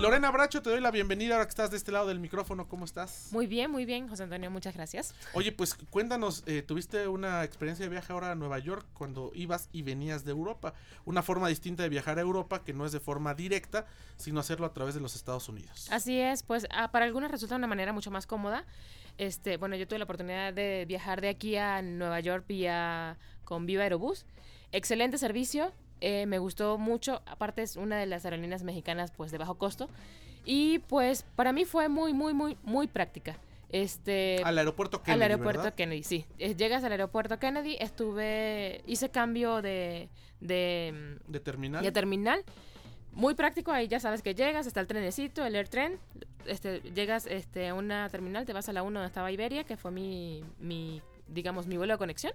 Lorena Bracho, te doy la bienvenida ahora que estás de este lado del micrófono. ¿Cómo estás? Muy bien, muy bien, José Antonio, muchas gracias. Oye, pues cuéntanos, eh, tuviste una experiencia de viaje ahora a Nueva York cuando ibas y venías de Europa. Una forma distinta de viajar a Europa que no es de forma directa, sino hacerlo a través de los Estados Unidos. Así es, pues ah, para algunos resulta una manera mucho más cómoda. Este, bueno, yo tuve la oportunidad de viajar de aquí a Nueva York vía con Viva Aerobús. Excelente servicio, eh, me gustó mucho. Aparte es una de las aerolíneas mexicanas pues de bajo costo. Y pues para mí fue muy, muy, muy, muy práctica. Este, al aeropuerto Kennedy. Al aeropuerto Kennedy, sí. Eh, llegas al aeropuerto Kennedy, estuve, hice cambio de... De, ¿De terminal. De terminal. Muy práctico, ahí ya sabes que llegas, está el trenecito, el AirTren, este, llegas este, a una terminal, te vas a la 1 donde estaba Iberia, que fue mi, mi, digamos, mi vuelo de conexión.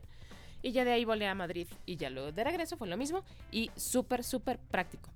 Y ya de ahí volé a Madrid y ya luego de regreso fue lo mismo y súper, súper práctico.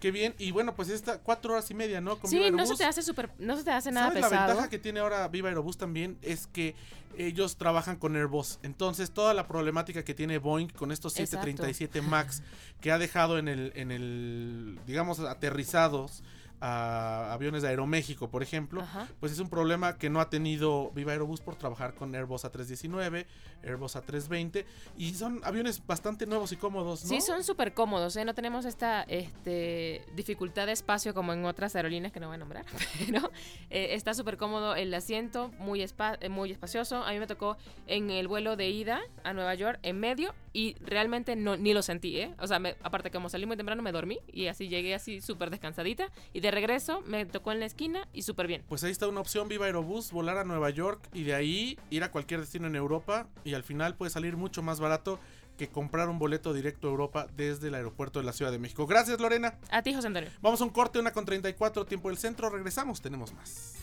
Qué bien, y bueno, pues esta cuatro horas y media, ¿no? Con sí, no se te hace súper, no se te hace nada pesado. La ventaja que tiene ahora Viva Aerobús también es que ellos trabajan con Airbus. Entonces, toda la problemática que tiene Boeing con estos 737 MAX que ha dejado en el, en el, digamos, aterrizados a aviones de Aeroméxico, por ejemplo, pues es un problema que no ha tenido Viva Aerobús por trabajar con Airbus A319, Airbus A320 y son aviones bastante nuevos y cómodos, ¿no? Sí, son súper cómodos, ¿eh? no tenemos esta este, dificultad de espacio como en otras aerolíneas que no voy a nombrar, pero eh, está súper cómodo el asiento, muy, eh, muy espacioso. A mí me tocó en el vuelo de ida a Nueva York en medio y realmente no, ni lo sentí, ¿eh? O sea, aparte que como salí muy temprano me dormí y así llegué así súper descansadita y de regreso me tocó en la esquina y súper bien. Pues ahí está una opción, Viva Aerobús, volar a Nueva York y de ahí ir a cualquier destino en Europa y al final puede salir mucho más barato que comprar un boleto directo a Europa desde el aeropuerto de la Ciudad de México. Gracias, Lorena. A ti, José Antonio. Vamos a un corte, una con 34, tiempo del centro. Regresamos, tenemos más.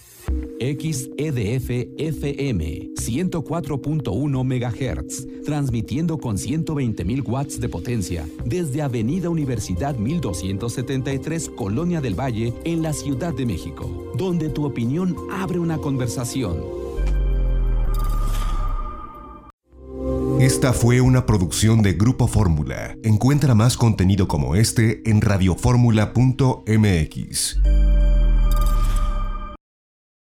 XEDF FM 104.1 MHz, transmitiendo con 120.000 watts de potencia desde Avenida Universidad 1273, Colonia del Valle, en la Ciudad de México, donde tu opinión abre una conversación. Esta fue una producción de Grupo Fórmula. Encuentra más contenido como este en radioformula.mx.